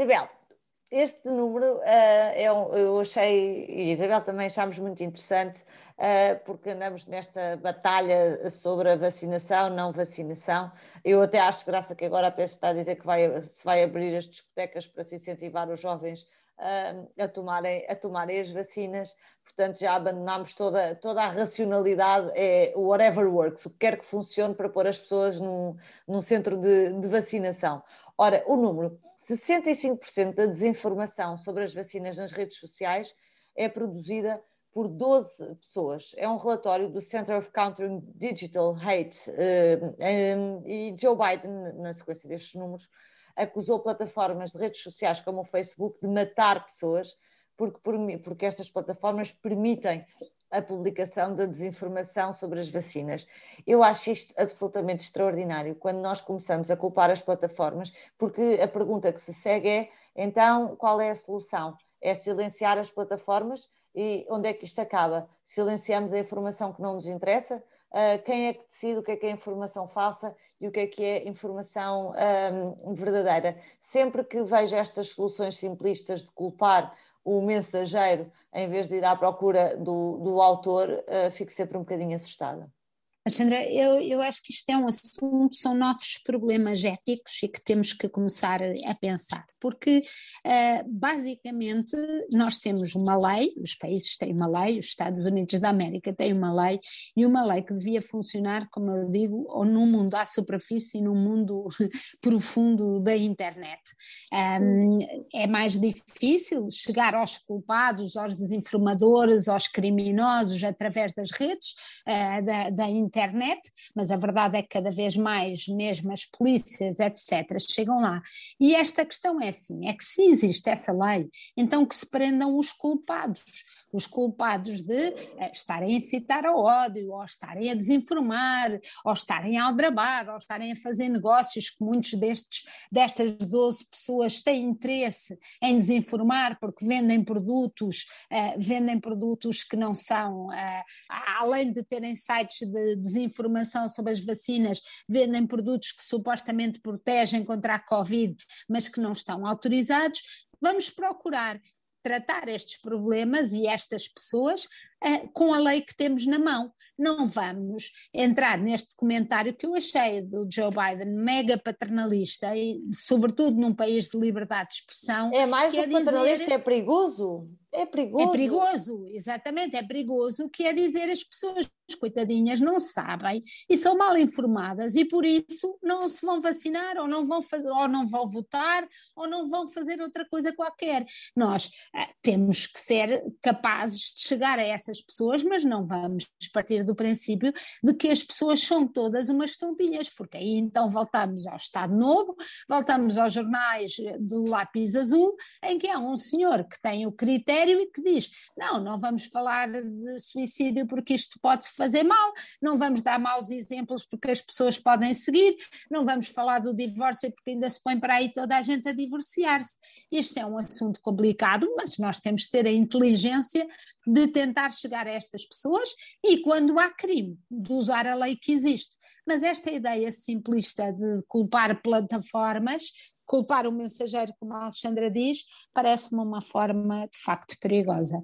Isabel, este número uh, é um, eu achei, e Isabel também achámos muito interessante, uh, porque andamos nesta batalha sobre a vacinação, não vacinação. Eu até acho graça que agora até se está a dizer que vai, se vai abrir as discotecas para se incentivar os jovens uh, a, tomarem, a tomarem as vacinas. Portanto, já abandonámos toda, toda a racionalidade, é o whatever works, o que quer que funcione para pôr as pessoas num, num centro de, de vacinação. Ora, o número 65% da desinformação sobre as vacinas nas redes sociais é produzida por 12 pessoas. É um relatório do Center of Countering Digital Hate. Eh, eh, e Joe Biden, na sequência destes números, acusou plataformas de redes sociais como o Facebook de matar pessoas, porque, porque estas plataformas permitem a publicação da desinformação sobre as vacinas. Eu acho isto absolutamente extraordinário quando nós começamos a culpar as plataformas, porque a pergunta que se segue é: então, qual é a solução? É silenciar as plataformas? E onde é que isto acaba? Silenciamos a informação que não nos interessa? Uh, quem é que decide o que é que é informação falsa e o que é que é informação um, verdadeira? Sempre que vejo estas soluções simplistas de culpar o mensageiro, em vez de ir à procura do, do autor, uh, fico sempre um bocadinho assustada. Alexandra, eu, eu acho que isto é um assunto, são novos problemas éticos e que temos que começar a pensar, porque uh, basicamente nós temos uma lei, os países têm uma lei, os Estados Unidos da América têm uma lei, e uma lei que devia funcionar, como eu digo, ou num mundo à superfície e num mundo profundo da internet. É mais difícil chegar aos culpados, aos desinformadores, aos criminosos através das redes uh, da, da internet internet, mas a verdade é que cada vez mais, mesmo as polícias, etc., chegam lá. E esta questão é assim: é que se existe essa lei, então que se prendam os culpados os culpados de uh, estarem a incitar ao ódio, ou estarem a desinformar, ou estarem a aldrabar, ou estarem a fazer negócios que muitos destes, destas 12 pessoas têm interesse em desinformar porque vendem produtos, uh, vendem produtos que não são, uh, além de terem sites de desinformação sobre as vacinas, vendem produtos que supostamente protegem contra a Covid, mas que não estão autorizados, vamos procurar tratar estes problemas e estas pessoas uh, com a lei que temos na mão. Não vamos entrar neste comentário que eu achei do Joe Biden mega paternalista e sobretudo num país de liberdade de expressão. É mais do que paternalista, dizer... é perigoso. É perigoso. É perigoso, exatamente, é perigoso, que é dizer as pessoas, coitadinhas, não sabem e são mal informadas e por isso não se vão vacinar ou não vão fazer, ou não vão votar ou não vão fazer outra coisa qualquer. Nós ah, temos que ser capazes de chegar a essas pessoas, mas não vamos partir do princípio de que as pessoas são todas umas tontinhas, porque aí então voltamos ao Estado Novo, voltamos aos jornais do lápis azul, em que há um senhor que tem o critério sério e que diz: não, não vamos falar de suicídio porque isto pode fazer mal, não vamos dar maus exemplos porque as pessoas podem seguir, não vamos falar do divórcio porque ainda se põe para aí toda a gente a divorciar-se. Este é um assunto complicado, mas nós temos de ter a inteligência de tentar chegar a estas pessoas e quando há crime, de usar a lei que existe. Mas esta ideia simplista de culpar plataformas culpar o mensageiro, como a Alexandra diz, parece-me uma forma de facto perigosa.